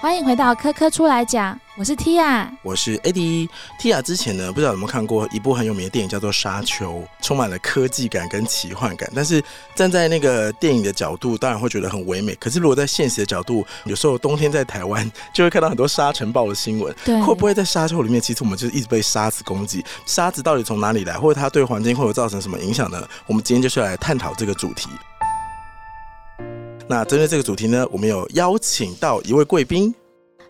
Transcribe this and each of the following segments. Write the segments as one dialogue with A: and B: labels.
A: 欢迎回到科科出来讲，我是 Tia，
B: 我是 Eddie。Tia 之前呢，不知道有没有看过一部很有名的电影，叫做《沙丘》，充满了科技感跟奇幻感。但是站在那个电影的角度，当然会觉得很唯美。可是如果在现实的角度，有时候冬天在台湾就会看到很多沙尘暴的新闻。
A: 对，
B: 会不会在沙丘里面，其实我们就是一直被沙子攻击？沙子到底从哪里来，或者它对环境会有造成什么影响呢？我们今天就是来探讨这个主题。那针对这个主题呢，我们有邀请到一位贵宾，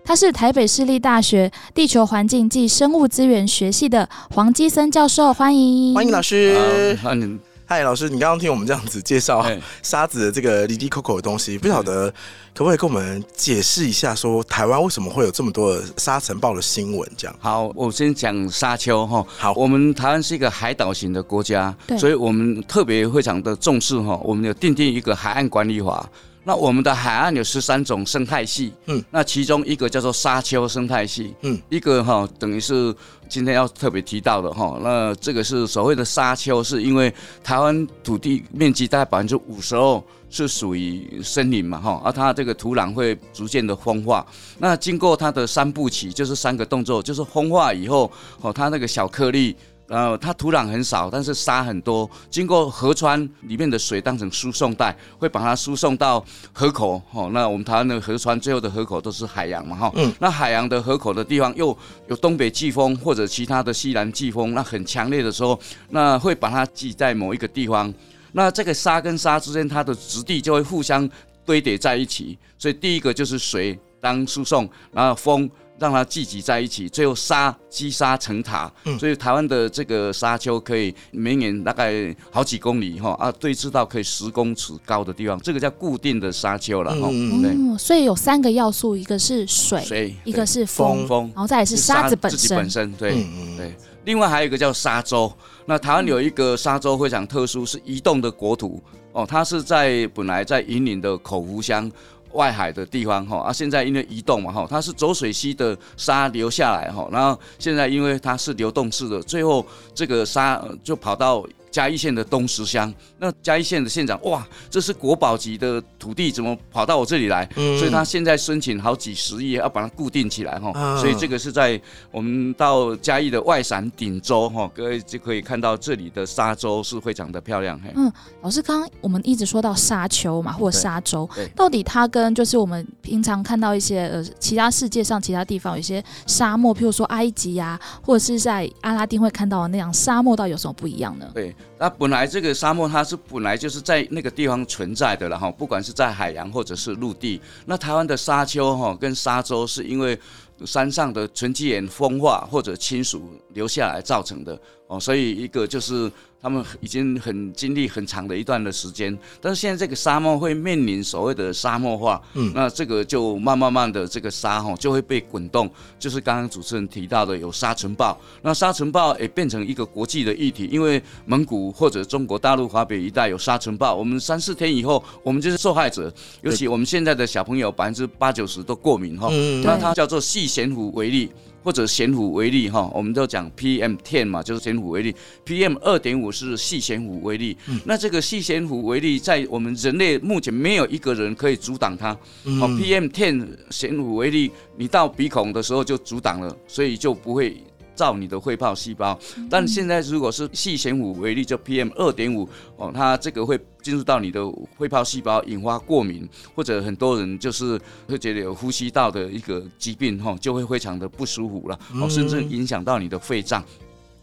A: 他是台北市立大学地球环境暨生物资源学系的黄基森教授，欢迎，
B: 欢迎老师。
C: 欢迎，
B: 嗨，老师，你刚刚听我们这样子介绍沙子的这个离离扣扣的东西，不晓得可不可以跟我们解释一下，说台湾为什么会有这么多的沙尘暴的新闻？这样。
C: 好，我先讲沙丘哈。
B: 好，
C: 我们台湾是一个海岛型的国家，所以我们特别非常的重视哈，我们有订定一个海岸管理法。那我们的海岸有十三种生态系，嗯，那其中一个叫做沙丘生态系，嗯，一个哈等于是今天要特别提到的哈，那这个是所谓的沙丘，是因为台湾土地面积大概百分之五十二是属于森林嘛哈，而它这个土壤会逐渐的风化，那经过它的三步棋，就是三个动作，就是风化以后，哦，它那个小颗粒。呃，它土壤很少，但是沙很多。经过河川里面的水当成输送带，会把它输送到河口。哦，那我们台湾的河川最后的河口都是海洋嘛，哈。嗯。那海洋的河口的地方又有东北季风或者其他的西南季风，那很强烈的时候，那会把它挤在某一个地方。那这个沙跟沙之间，它的质地就会互相堆叠在一起。所以第一个就是水当输送，然后风。让它聚集在一起，最后沙积沙成塔，所以台湾的这个沙丘可以绵延大概好几公里哈啊，对，峙到可以十公尺高的地方，这个叫固定的沙丘了哈。
A: 嗯，所以有三个要素，一个是水，一个是风，风，然后再是沙子本身。
C: 本身对对。另外还有一个叫沙洲，那台湾有一个沙洲非常特殊，是移动的国土哦，它是在本来在云林的口湖乡。外海的地方哈啊，现在因为移动嘛哈，它是走水溪的沙流下来哈，然后现在因为它是流动式的，最后这个沙就跑到。嘉义县的东石乡，那嘉义县的县长哇，这是国宝级的土地，怎么跑到我这里来？所以他现在申请好几十亿要把它固定起来哈。所以这个是在我们到嘉义的外山顶洲哈，各位就可以看到这里的沙洲是非常的漂亮。
A: 嗯，老师刚刚我们一直说到沙丘嘛，或者沙洲，到底它跟就是我们平常看到一些呃其他世界上其他地方有一些沙漠，譬如说埃及呀，或者是在阿拉丁会看到的那样沙漠，到底有什么不一样呢？
C: 对。那本来这个沙漠它是本来就是在那个地方存在的了哈，不管是在海洋或者是陆地。那台湾的沙丘哈跟沙洲是因为山上的沉积岩风化或者亲属留下来造成的哦，所以一个就是。他们已经很经历很长的一段的时间，但是现在这个沙漠会面临所谓的沙漠化，嗯，那这个就慢慢慢的这个沙哈就会被滚动，就是刚刚主持人提到的有沙尘暴，那沙尘暴也变成一个国际的议题，因为蒙古或者中国大陆华北一带有沙尘暴，我们三四天以后我们就是受害者，尤其我们现在的小朋友百分之八九十都过敏哈，那它叫做细咸虎为例。或者咸虎为例哈，我们都讲 PM ten 嘛，就是咸虎为例，PM 二点五是细咸虎为例。那这个细咸虎为例，在我们人类目前没有一个人可以阻挡它。哦，PM ten 咸虎为例，你到鼻孔的时候就阻挡了，所以就不会。造你的肺泡细胞，但现在如果是细弦五为例，就 PM 二点五哦，它这个会进入到你的肺泡细胞，引发过敏，或者很多人就是会觉得有呼吸道的一个疾病哈，就会非常的不舒服了哦，甚至影响到你的肺脏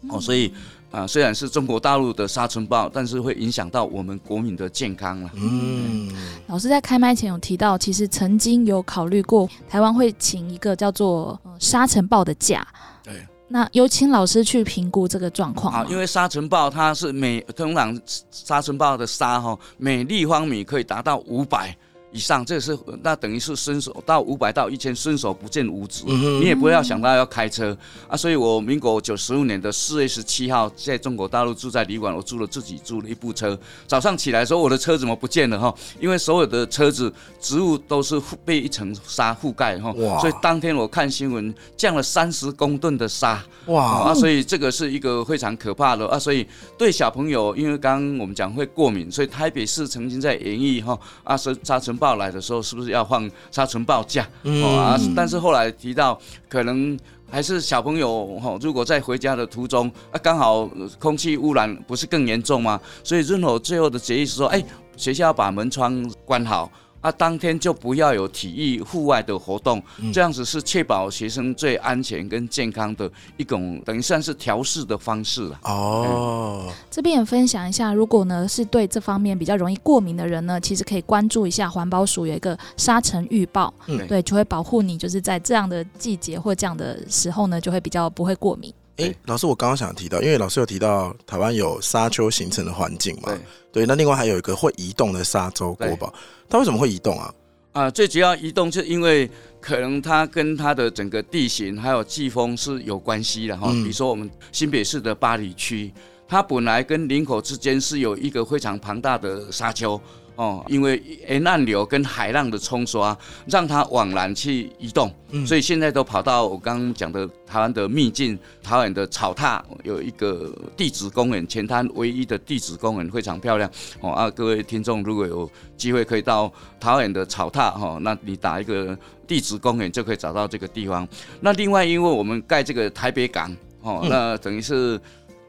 C: 哦，所以啊，虽然是中国大陆的沙尘暴，但是会影响到我们国民的健康了。
A: 嗯，老师在开麦前有提到，其实曾经有考虑过台湾会请一个叫做沙尘暴的假。
C: 对。
A: 那有请老师去评估这个状况
C: 啊，因为沙尘暴它是每通常沙尘暴的沙哈，每立方米可以达到五百。以上，这是那等于是伸手到五百到一千，伸手不见五指，你也不要想到要开车啊。所以我民国九十五年的四月十七号，在中国大陆住在旅馆，我租了自己租了一部车。早上起来说我的车怎么不见了哈？因为所有的车子植物都是被一层沙覆盖哈。所以当天我看新闻，降了三十公吨的沙。哇！啊，所以这个是一个非常可怕的啊。所以对小朋友，因为刚刚我们讲会过敏，所以台北市曾经在演绎哈啊，沙沙尘暴。暴来的时候，是不是要放沙尘暴假？哦啊，但是后来提到可能。还是小朋友哈，如果在回家的途中啊，刚好空气污染不是更严重吗？所以润和最后的决议是说，哎，学校把门窗关好。啊，当天就不要有体育户外的活动，这样子是确保学生最安全跟健康的一种，等于算是调试的方式了。
B: 哦，
A: 这边也分享一下，如果呢是对这方面比较容易过敏的人呢，其实可以关注一下环保署有一个沙尘预报，对，就会保护你，就是在这样的季节或这样的时候呢，就会比较不会过敏。
B: 哎，老师，我刚刚想提到，因为老师有提到台湾有沙丘形成的环境嘛，对，那另外还有一个会移动的沙洲国宝，它为什么会移动啊？
C: 啊，最主要移动就因为可能它跟它的整个地形还有季风是有关系的哈。比如说我们新北市的八里区，它本来跟林口之间是有一个非常庞大的沙丘。哦，因为沿岸流跟海浪的冲刷，让它往南去移动，所以现在都跑到我刚刚讲的台湾的秘境，台湾的草踏有一个地质公园，前滩唯一的地质公园非常漂亮。哦啊，各位听众如果有机会可以到台湾的草踏哈，那你打一个地质公园就可以找到这个地方。那另外，因为我们盖这个台北港，哦，那等于是。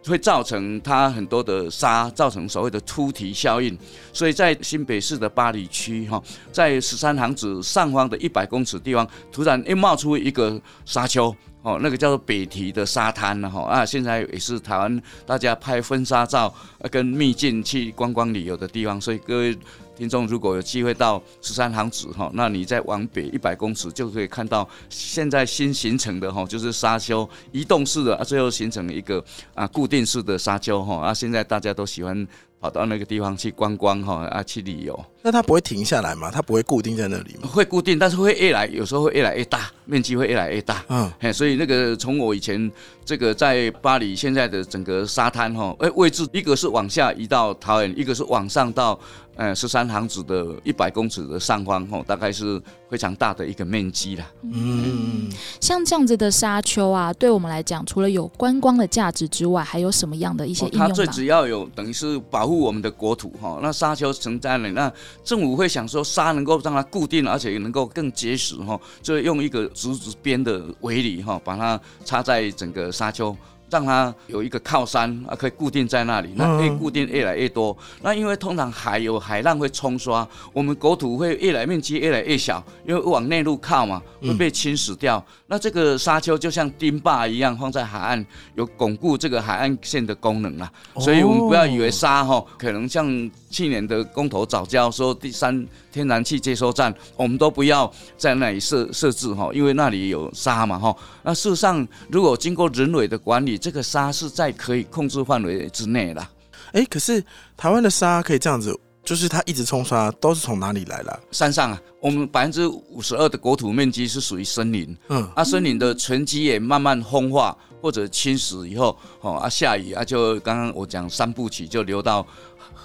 C: 会造成它很多的沙，造成所谓的凸堤效应，所以在新北市的八里区哈，在十三行子上方的一百公尺地方，突然又冒出一个沙丘。哦，那个叫做北堤的沙滩了哈啊，现在也是台湾大家拍婚纱照跟秘境去观光旅游的地方，所以各位。听众如果有机会到十三行子哈，那你再往北一百公尺就可以看到现在新形成的哈，就是沙丘移动式的啊，最后形成一个啊固定式的沙丘哈啊，现在大家都喜欢。跑到那个地方去观光哈啊，去旅游。
B: 那它不会停下来吗？它不会固定在那里吗？
C: 会固定，但是会越来，有时候会越来越大，面积会越来越大。嗯，嘿，所以那个从我以前这个在巴黎现在的整个沙滩哈，哎，位置一个是往下移到桃园，一个是往上到呃十三行子的一百公尺的上方吼，大概是非常大的一个面积啦。
A: 嗯，像这样子的沙丘啊，对我们来讲，除了有观光的价值之外，还有什么样的一些应用？
C: 它最主要有等于是保。护我们的国土哈，那沙丘成在了那政府会想说沙能够让它固定，而且能够更结实哈，就用一个竹子编的围篱哈，把它插在整个沙丘。让它有一个靠山啊，可以固定在那里，那可以固定越来越多。那因为通常海有海浪会冲刷，我们国土会越来面积越来越小，因为往内陆靠嘛，会被侵蚀掉。那这个沙丘就像钉坝一样放在海岸，有巩固这个海岸线的功能啊。所以我们不要以为沙哈可能像去年的公投早教说第三天然气接收站，我们都不要在那里设设置哈，因为那里有沙嘛哈。那事实上，如果经过人为的管理，这个沙是在可以控制范围之内的。
B: 哎，可是台湾的沙可以这样子，就是它一直冲刷，都是从哪里来的？
C: 山上啊，我们百分之五十二的国土面积是属于森林，嗯，啊，森林的沉积也慢慢风化或者侵蚀以后，哦，啊，下雨啊，就刚刚我讲三部曲就流到。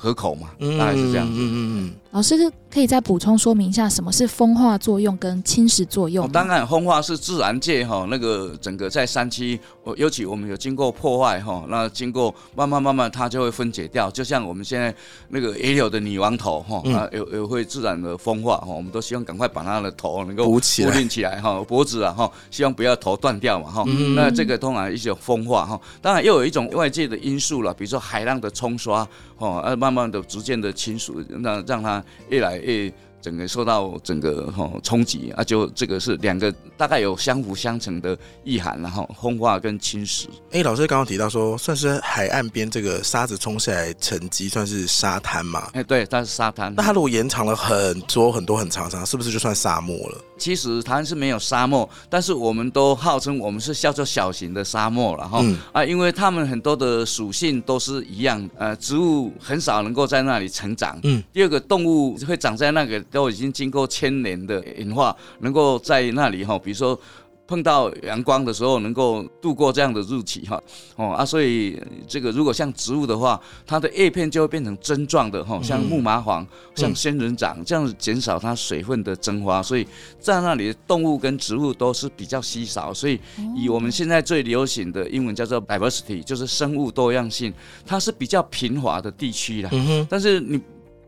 C: 河口嘛，大概是这样子。嗯嗯嗯。
A: 老师可以再补充说明一下，什么是风化作用跟侵蚀作用？
C: 当然，风化是自然界哈，那个整个在山区，尤其我们有经过破坏哈，那经过慢慢慢慢它就会分解掉。就像我们现在那个也有的女王头哈，啊有有会自然的风化哈，我们都希望赶快把它的头能够
B: 固定
C: 起来哈，脖子啊哈，希望不要头断掉嘛哈。那这个通常一种风化哈，当然又有一种外界的因素了，比如说海浪的冲刷哦，啊慢慢的逐渐的侵蚀，那让它。越来越整个受到整个哈冲击啊，就这个是两个大概有相辅相成的意涵，然后风化跟侵蚀。
B: 哎，老师刚刚提到说，算是海岸边这个沙子冲下来沉积，算是沙滩嘛？
C: 哎，对，它是沙滩。
B: 那它如果延长了很多很多很长长，是不是就算沙漠了？
C: 其实台湾是没有沙漠，但是我们都号称我们是叫做小型的沙漠了哈。啊，因为它们很多的属性都是一样，呃，植物很少能够在那里成长。嗯。第二个，动物会长在那个都已经经过千年的演化，能够在那里哈，比如说。碰到阳光的时候，能够度过这样的日期哈哦啊，所以这个如果像植物的话，它的叶片就会变成针状的哈，像木麻黄、像仙人掌这样子，减少它水分的蒸发。所以在那里的动物跟植物都是比较稀少。所以以我们现在最流行的英文叫做 diversity，就是生物多样性，它是比较平滑的地区啦。但是你。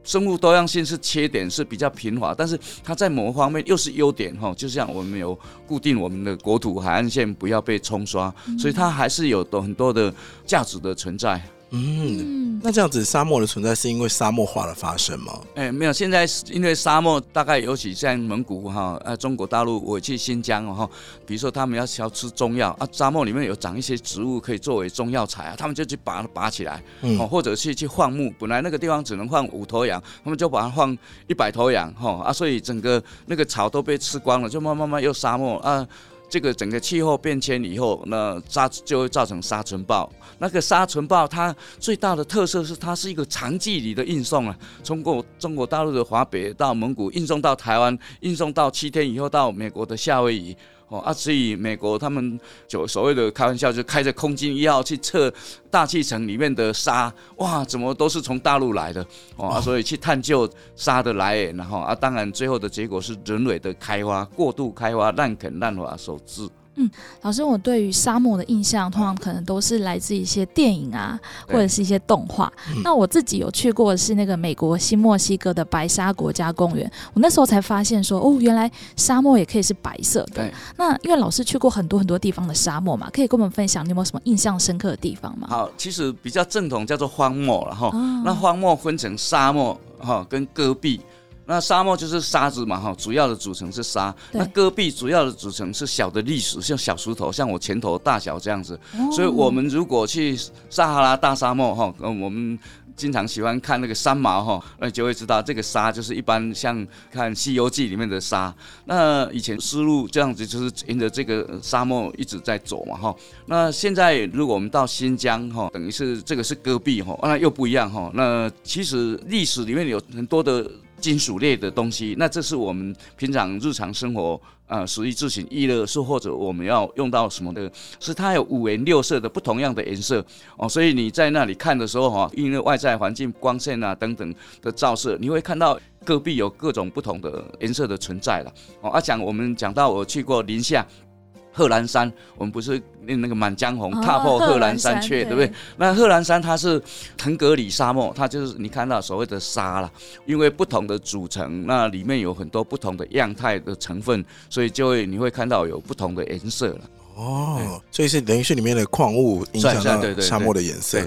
C: 生物多样性是缺点，是比较贫乏，但是它在某方面又是优点哈。就像我们有固定我们的国土海岸线不要被冲刷，所以它还是有很多的价值的存在。
B: 嗯，那这样子沙漠的存在是因为沙漠化的发生吗？
C: 哎，没有，现在因为沙漠大概尤其在蒙古哈，呃，中国大陆我去新疆哈，比如说他们要要吃中药啊，沙漠里面有长一些植物可以作为中药材啊，他们就去把它拔起来，哦，或者去去放牧，本来那个地方只能放五头羊，他们就把它放一百头羊哈啊，所以整个那个草都被吃光了，就慢慢慢又沙漠啊。这个整个气候变迁以后，那沙就会造成沙尘暴。那个沙尘暴它最大的特色是，它是一个长距离的运送啊，通过中国大陆的华北到蒙古，运送到台湾，运送到七天以后到美国的夏威夷。哦啊，所以美国他们就所谓的开玩笑，就开着空军一号去测大气层里面的沙，哇，怎么都是从大陆来的？哦啊，所以去探究沙的来源，然后啊，当然最后的结果是人为的开花、过度开花、滥垦滥伐所致。
A: 嗯，老师，我对于沙漠的印象，通常可能都是来自一些电影啊，或者是一些动画。那我自己有去过的是那个美国新墨西哥的白沙国家公园，我那时候才发现说，哦，原来沙漠也可以是白色的。那因为老师去过很多很多地方的沙漠嘛，可以跟我们分享你有没有什么印象深刻的地方吗？
C: 好，其实比较正统叫做荒漠了哈。那荒漠分成沙漠哈跟戈壁。那沙漠就是沙子嘛，哈，主要的组成是沙。那戈壁主要的组成是小的砾石，像小石头，像我拳头大小这样子。所以，我们如果去撒哈拉大沙漠，哈，嗯，我们经常喜欢看那个三毛，哈，那就会知道这个沙就是一般像看《西游记》里面的沙。那以前丝路这样子就是沿着这个沙漠一直在走嘛，哈。那现在如果我们到新疆，哈，等于是这个是戈壁，哈，那又不一样，哈。那其实历史里面有很多的。金属类的东西，那这是我们平常日常生活呃，属于自行娱乐，是或者我们要用到什么的，是它有五颜六色的不同样的颜色哦，所以你在那里看的时候哈，因为外在环境光线啊等等的照射，你会看到戈壁有各种不同的颜色的存在了哦。啊，讲我们讲到我去过宁夏。贺兰山，我们不是那那个《满江红》踏破贺兰山缺，对不对？那贺兰山它是腾格里沙漠，它就是你看到所谓的沙了，因为不同的组成，那里面有很多不同的样态的成分，所以就会你会看到有不同的颜色了。
B: 哦，所以是等于是里面的矿物影响到沙漠的颜色。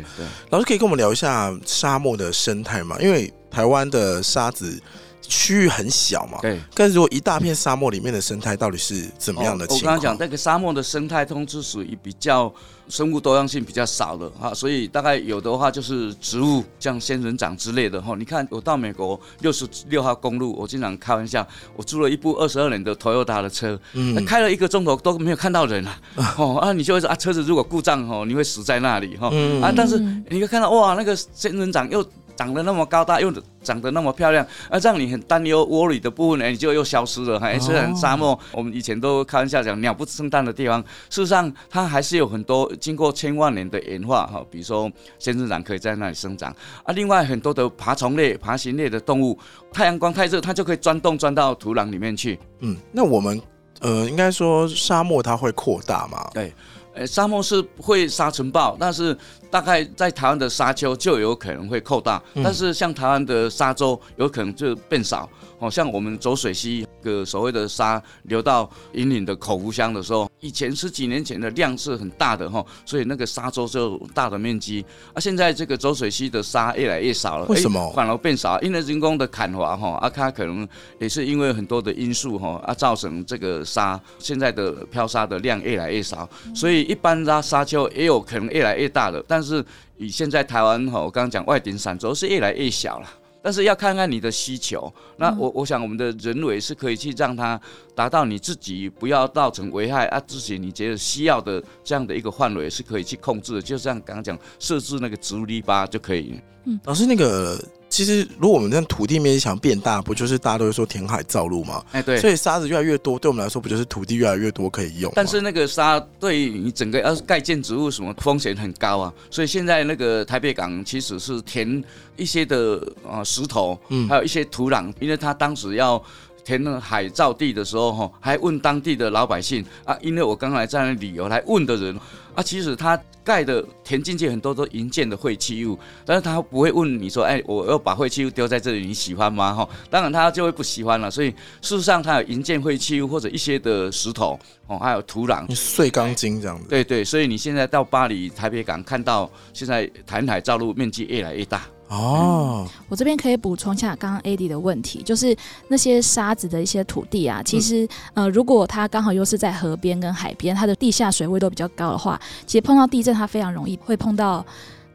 B: 老师可以跟我们聊一下沙漠的生态吗？因为台湾的沙子。区域很小嘛，
C: 对。
B: 但是如果一大片沙漠里面的生态到底是怎么样的？
C: 我刚刚讲那个沙漠的生态通知属于比较生物多样性比较少的哈，所以大概有的话就是植物，像仙人掌之类的哈。你看我到美国六十六号公路，我经常开玩笑，我租了一部二十二年的 Toyota 的车，嗯，开了一个钟头都没有看到人啊，哦啊，你就会说啊，车子如果故障哦，你会死在那里哈，啊，但是你会看到哇，那个仙人掌又。长得那么高大，又长得那么漂亮，啊，让你很担忧窝里的部分呢，你就又消失了。还是很沙漠，我们以前都开玩笑讲鸟不生蛋的地方，事实上它还是有很多经过千万年的演化哈，比如说仙人掌可以在那里生长啊。另外很多的爬虫类、爬行类的动物，太阳光太热，它就可以钻洞钻到土壤里面去。
B: 嗯，那我们呃，应该说沙漠它会扩大嘛？
C: 对。呃，沙漠是会沙尘暴，但是大概在台湾的沙丘就有可能会扩大，但是像台湾的沙洲有可能就变少。哦，像我们走水溪，个所谓的沙流到引领的口湖乡的时候，以前十几年前的量是很大的哈，所以那个沙洲就大的面积。啊，现在这个走水溪的沙越来越少了，
B: 为什么？
C: 反而变少？因为人工的砍伐哈，啊，它可能也是因为很多的因素哈，啊，造成这个沙现在的漂沙的量越来越少，所以一般沙沙丘也有可能越来越大的，但是以现在台湾哈，我刚刚讲外顶闪轴是越来越小了。但是要看看你的需求，那我我想我们的人为是可以去让它达到你自己不要造成危害啊，自己你觉得需要的这样的一个范围是可以去控制的，就像刚刚讲设置那个植物篱笆就可以。
B: 嗯，老师那个。其实，如果我们这样土地面积想变大，不就是大家都会说填海造陆吗？
C: 哎，对。
B: 所以沙子越来越多，对我们来说，不就是土地越来越多可以用？
C: 但是那个沙对于你整个要是盖建筑物什么风险很高啊。所以现在那个台北港其实是填一些的啊石头，嗯，还有一些土壤，因为它当时要。填了海造地的时候哈，还问当地的老百姓啊，因为我刚才在那旅游来问的人啊，其实他盖的填进去很多都银建的废弃物，但是他不会问你说，哎，我要把废弃物丢在这里，你喜欢吗？哈，当然他就会不喜欢了。所以事实上，他有银建废弃物或者一些的石头哦，还有土壤
B: 碎钢筋这样子。
C: 对对，所以你现在到巴黎台北港看到，现在台海造陆面积越来越大。
B: 哦，
A: 我这边可以补充一下刚刚 AD 的问题，就是那些沙子的一些土地啊，其实呃，如果它刚好又是在河边跟海边，它的地下水位都比较高的话，其实碰到地震，它非常容易会碰到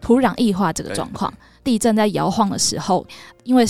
A: 土壤异化这个状况。地震在摇晃的时候，因为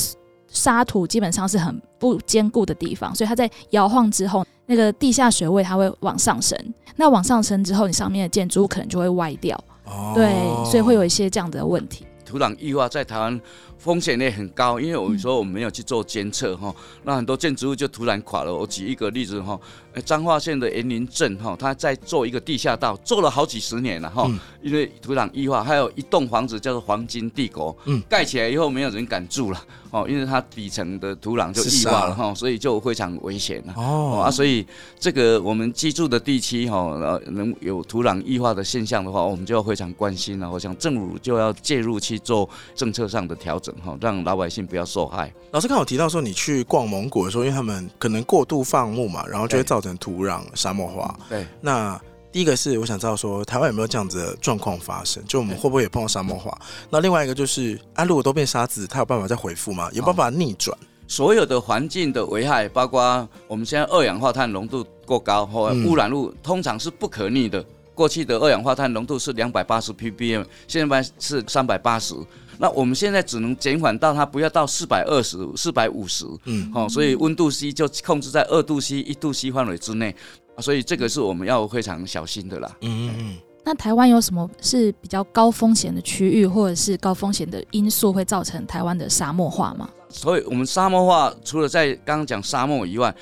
A: 沙土基本上是很不坚固的地方，所以它在摇晃之后，那个地下水位它会往上升。那往上升之后，你上面的建筑物可能就会歪掉。哦，对，所以会有一些这样的问题。
C: 土壤异化在台湾风险也很高，因为我们说我们没有去做监测哈，那很多建筑物就突然垮了。我举一个例子哈。彰化县的延林镇哈，他在做一个地下道，做了好几十年了哈。因为土壤异化，还有一栋房子叫做黄金帝国，嗯，盖起来以后没有人敢住了哦，因为它底层的土壤就异化了哈，所以就非常危险了哦啊。所以这个我们居住的地区哈，呃，能有土壤异化的现象的话，我们就要非常关心了。我想政府就要介入去做政策上的调整哈，让老百姓不要受害。
B: 老师刚好提到说，你去逛蒙古的时候，因为他们可能过度放牧嘛，然后就会造成土壤沙漠化。
C: 对，
B: 那第一个是我想知道说，台湾有没有这样子的状况发生？就我们会不会也碰到沙漠化？那另外一个就是，啊，如果都变沙子，它有办法再回复吗？有办法逆转？
C: 所有的环境的危害，包括我们现在二氧化碳浓度过高或污染物，通常是不可逆的。过去的二氧化碳浓度是两百八十 ppm，现在是三百八十。那我们现在只能减缓到它不要到四百二十四百五十，嗯，好，所以温度 C 就控制在二度 C 一度 C 范围之内，所以这个是我们要非常小心的啦。嗯嗯
A: 嗯。那台湾有什么是比较高风险的区域，或者是高风险的因素会造成台湾的沙漠化吗？
C: 所以我们沙漠化除了在刚刚讲沙漠以外，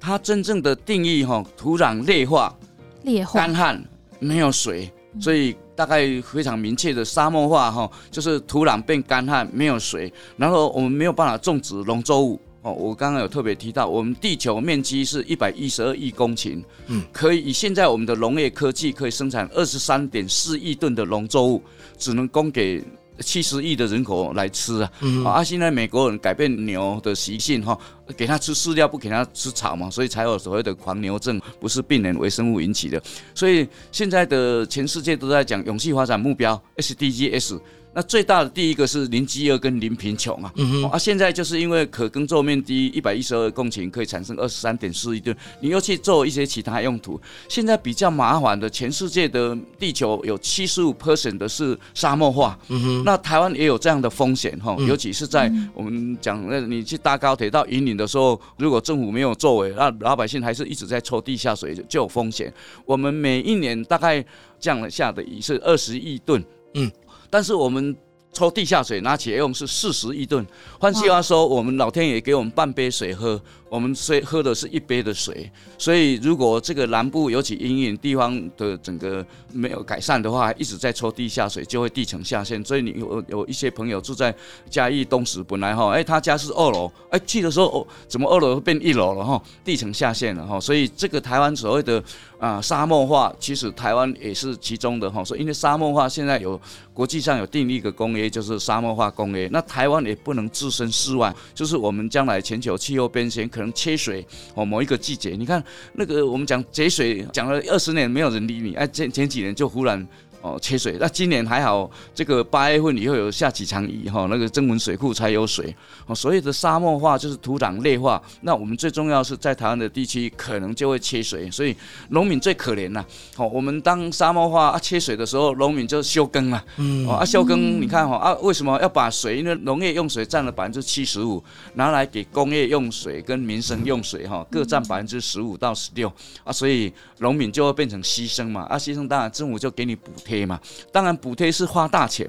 C: 它真正的定义哈，土壤劣化、
A: 劣化、
C: 干旱、没有水，所以。大概非常明确的沙漠化哈，就是土壤变干旱，没有水，然后我们没有办法种植农作物哦。我刚刚有特别提到，我们地球面积是一百一十二亿公顷，嗯，可以以现在我们的农业科技可以生产二十三点四亿吨的农作物，只能供给。七十亿的人口来吃啊！嗯啊，现在美国人改变牛的习性哈，给它吃饲料，不给它吃草嘛，所以才有所谓的狂牛症，不是病人微生物引起的。所以现在的全世界都在讲永续发展目标 SDGs。那最大的第一个是零饥饿跟零贫穷啊，啊，现在就是因为可耕作面积一百一十二公顷可以产生二十三点四亿吨，你又去做一些其他用途，现在比较麻烦的，全世界的地球有七十五 percent 的是沙漠化，那台湾也有这样的风险哈，尤其是在我们讲那你去搭高铁到云岭的时候，如果政府没有作为，那老百姓还是一直在抽地下水，就有风险。我们每一年大概降了下的雨是二十亿吨，嗯。但是我们抽地下水拿起来用是四十亿吨，换句话说，我们老天爷给我们半杯水喝。我们虽喝的是一杯的水，所以如果这个南部尤其阴影地方的整个没有改善的话，一直在抽地下水，就会地层下陷。所以你有有一些朋友住在嘉义东石，本来哈，哎，他家是二楼，哎，去的时候哦，怎么二楼变一楼了哈？地层下陷了哈。所以这个台湾所谓的啊沙漠化，其实台湾也是其中的哈。所以因为沙漠化现在有国际上有定立一个公约，就是沙漠化公约。那台湾也不能置身事外，就是我们将来全球气候变迁可能。缺水哦，某一个季节，你看那个我们讲节水讲了二十年，没有人理你，哎，前前几年就忽然。哦，缺水。那今年还好，这个八月份以后有下几场雨哈，那个增文水库才有水。哦，所谓的沙漠化就是土壤劣化。那我们最重要是在台湾的地区可能就会缺水，所以农民最可怜了。好，我们当沙漠化啊缺水的时候，农民就休耕了。嗯。啊，休耕，你看哈啊，为什么要把水？因为农业用水占了百分之七十五，拿来给工业用水跟民生用水哈，各占百分之十五到十六。啊，所以农民就会变成牺牲嘛。啊，牺牲当然政府就给你补贴。嘛，当然补贴是花大钱，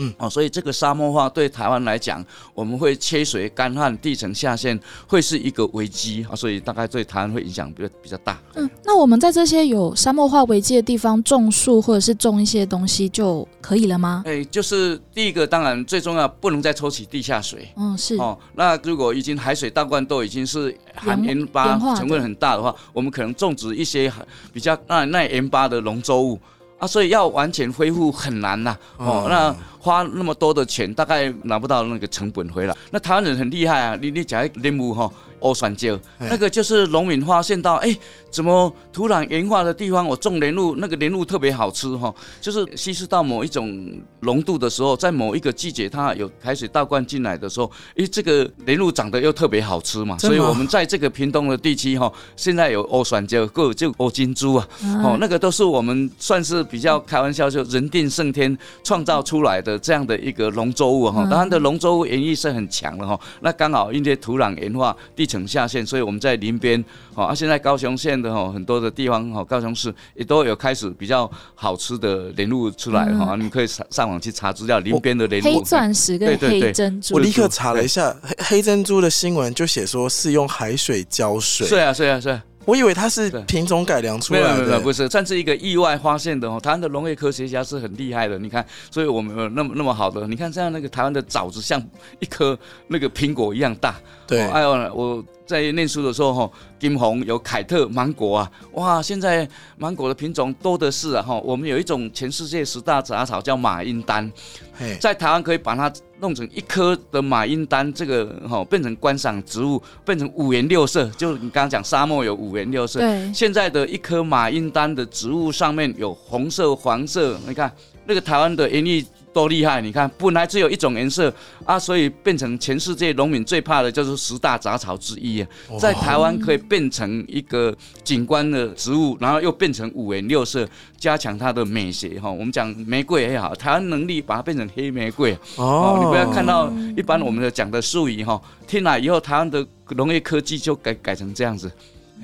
C: 嗯，哦，所以这个沙漠化对台湾来讲，我们会缺水、干旱、地层下陷，会是一个危机啊，所以大概对台湾会影响比较比较大。
A: 嗯，那我们在这些有沙漠化危机的地方种树或者是种一些东西就可以了吗？
C: 哎，就是第一个，当然最重要，不能再抽起地下水。
A: 嗯，是。
C: 哦，那如果已经海水倒灌都已经是含盐巴成分很大的话，我们可能种植一些比较耐耐盐巴的农作物。啊，所以要完全恢复很难呐，哦，那花那么多的钱，大概拿不到那个成本回来。那台湾人很厉害啊，你你讲林务哈。欧酸椒，那个就是农民发现到，哎，怎么土壤盐化的地方，我种莲雾，那个莲雾特别好吃哈，就是稀释到某一种浓度的时候，在某一个季节，它有海水倒灌进来的时候，哎，这个莲雾长得又特别好吃嘛，所以我们在这个屏东的地区哈，现在有欧酸胶，各就欧金珠啊，哦，那个都是我们算是比较开玩笑，就人定胜天创造出来的这样的一个农作物哈，当然的农作物园艺是很强的哈，那刚好因为土壤盐化地。层下陷，所以我们在林边，好啊。现在高雄县的哈很多的地方，哈高雄市也都有开始比较好吃的莲雾出来哈。你可以上上网去查资料，林边的莲雾。
A: 黑钻石跟黑珍珠。
B: 我立刻查了一下黑黑珍珠的新闻，就写说是用海水浇水。
C: 是啊，是啊，是。
B: 我以为它是品种改良出来的，
C: 没有，不是，算是一个意外发现的哦。台湾的农业科学家是很厉害的，你看，所以我们那么那么好的，你看这样那个台湾的枣子像一颗那个苹果一样大。
B: 对，
C: 哎呦，我在念书的时候哈，金红有凯特芒果啊，哇，现在芒果的品种多的是啊哈。我们有一种全世界十大杂草叫马英丹，在台湾可以把它弄成一颗的马英丹，这个哈变成观赏植物，变成五颜六色。就你刚刚讲沙漠有五颜六色，
A: 对，
C: 现在的一颗马英丹的植物上面有红色、黄色，你看那个台湾的园艺。多厉害！你看，本来只有一种颜色啊，所以变成全世界农民最怕的就是十大杂草之一啊。在台湾可以变成一个景观的植物，然后又变成五颜六色，加强它的美学哈。我们讲玫瑰也好，台湾能力把它变成黑玫瑰哦。你不要看到一般我们的讲的术语哈，听了以后台湾的农业科技就改改成这样子，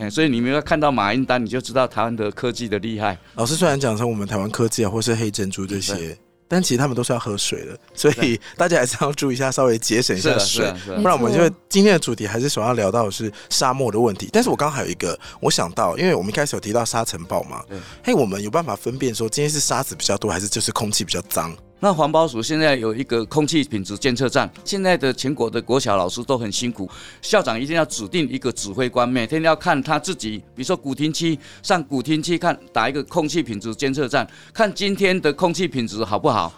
C: 哎，所以你们要看到马英丹，你就知道台湾的科技的厉害。
B: 老师虽然讲成我们台湾科技啊，或是黑珍珠这些。但其实他们都是要喝水的，所以 大家还是要注意一下，稍微节省一下水，不然我们就今天的主题还是想要聊到的是沙漠的问题。但是我刚刚还有一个，我想到，因为我们一开始有提到沙尘暴嘛，嘿，我们有办法分辨说今天是沙子比较多，还是就是空气比较脏？
C: 那环保署现在有一个空气品质监测站，现在的全国的国小老师都很辛苦，校长一定要指定一个指挥官，每天要看他自己，比如说古亭区上古亭区看打一个空气品质监测站，看今天的空气品质好不好，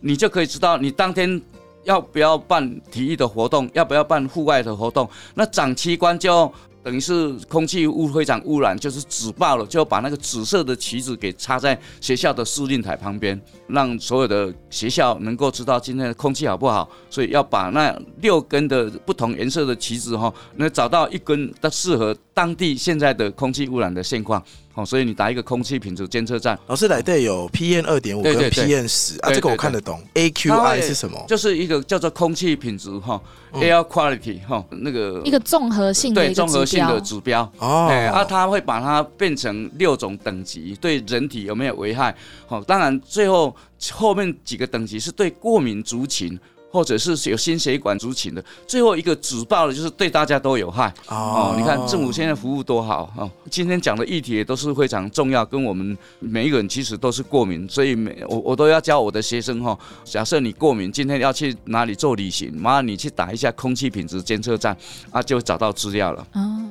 C: 你就可以知道你当天要不要办体育的活动，要不要办户外的活动，那长期官就。等于是空气污非常污染，就是纸爆了，就把那个紫色的旗子给插在学校的司令台旁边，让所有的学校能够知道今天的空气好不好。所以要把那六根的不同颜色的旗子哈，那找到一根的适合当地现在的空气污染的现况。哦，所以你打一个空气品质监测站，
B: 老师来对有 PM 二点五跟 PM 十啊，这个我看得懂。AQI 是什么？
C: 就是一个叫做空气品质哈，Air Quality 哈，那个
A: 一个综合性的
C: 对综合性的指标哦。啊，它会把它变成六种等级，对人体有没有危害？好，当然最后后面几个等级是对过敏族群。或者是有心血管族群的，最后一个举报的就是对大家都有害哦。你看政府现在服务多好哦。今天讲的议题也都是非常重要，跟我们每一个人其实都是过敏，所以每我我都要教我的学生哈。假设你过敏，今天要去哪里做旅行，麻烦你去打一下空气品质监测站啊，就找到资料了。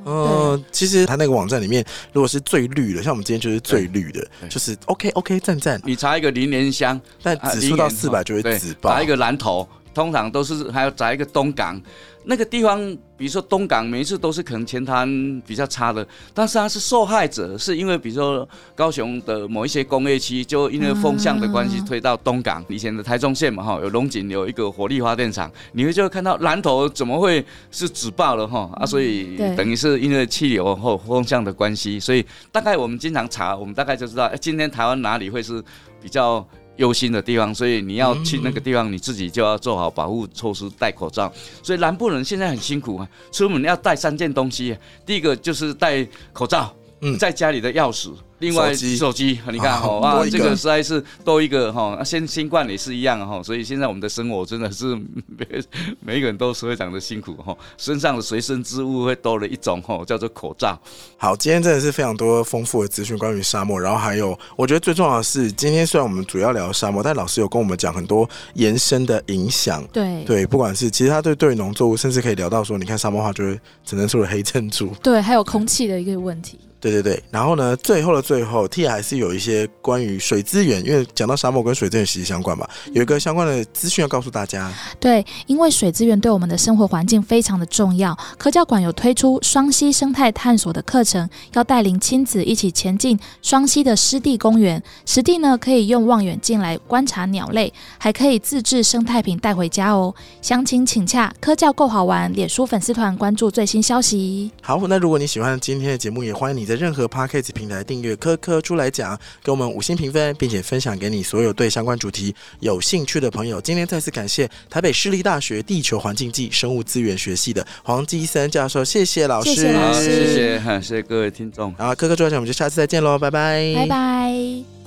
B: 哦，其实他那个网站里面，如果是最绿的，像我们今天就是最绿的，就是 OK OK 赞赞。
C: 你查一个林莲香，
B: 但指数到四百就会紫爆。
C: 打一个蓝头。通常都是还要找一个东港，那个地方，比如说东港，每一次都是可能前滩比较差的，但是它是受害者，是因为比如说高雄的某一些工业区，就因为风向的关系推到东港。以前的台中县嘛，哈，有龙井有一个火力发电厂，你会就会看到蓝头怎么会是紫爆了哈啊，所以等于是因为气流或风向的关系，所以大概我们经常查，我们大概就知道，今天台湾哪里会是比较。忧心的地方，所以你要去那个地方，你自己就要做好保护措施，戴口罩。所以南部人现在很辛苦啊，出门要带三件东西，第一个就是戴口罩，在家里的钥匙。另外手机，你看哈啊，这个实在是多一个哈，先新冠也是一样哈，所以现在我们的生活真的是 每每一个人都是非常的辛苦哈，身上的随身之物会多了一种哈，叫做口罩。
B: 好，今天真的是非常多丰富的资讯关于沙漠，然后还有我觉得最重要的是，今天虽然我们主要聊沙漠，但老师有跟我们讲很多延伸的影响。
A: 对
B: 对，不管是其实他对对农作物，甚至可以聊到说，你看沙漠化就会产生出了黑珍珠。
A: 对，还有空气的一个问题。
B: 对对对，然后呢，最后的最后，T 还是有一些关于水资源，因为讲到沙漠跟水资源息息相关嘛，有一个相关的资讯要告诉大家。
A: 对，因为水资源对我们的生活环境非常的重要，科教馆有推出双溪生态探索的课程，要带领亲子一起前进双溪的湿地公园。实地呢可以用望远镜来观察鸟类，还可以自制生态瓶带回家哦。详情请洽科教够好玩脸书粉丝团关注最新消息。
B: 好，那如果你喜欢今天的节目，也欢迎你。在任何 podcast 平台订阅科科出来讲，给我们五星评分，并且分享给你所有对相关主题有兴趣的朋友。今天再次感谢台北市立大学地球环境暨生物资源学系的黄基森教授，谢谢老师，谢
A: 谢
C: 谢谢谢各位听众。
B: 然后科科出来讲，我们就下次再见喽，拜拜，
A: 拜拜。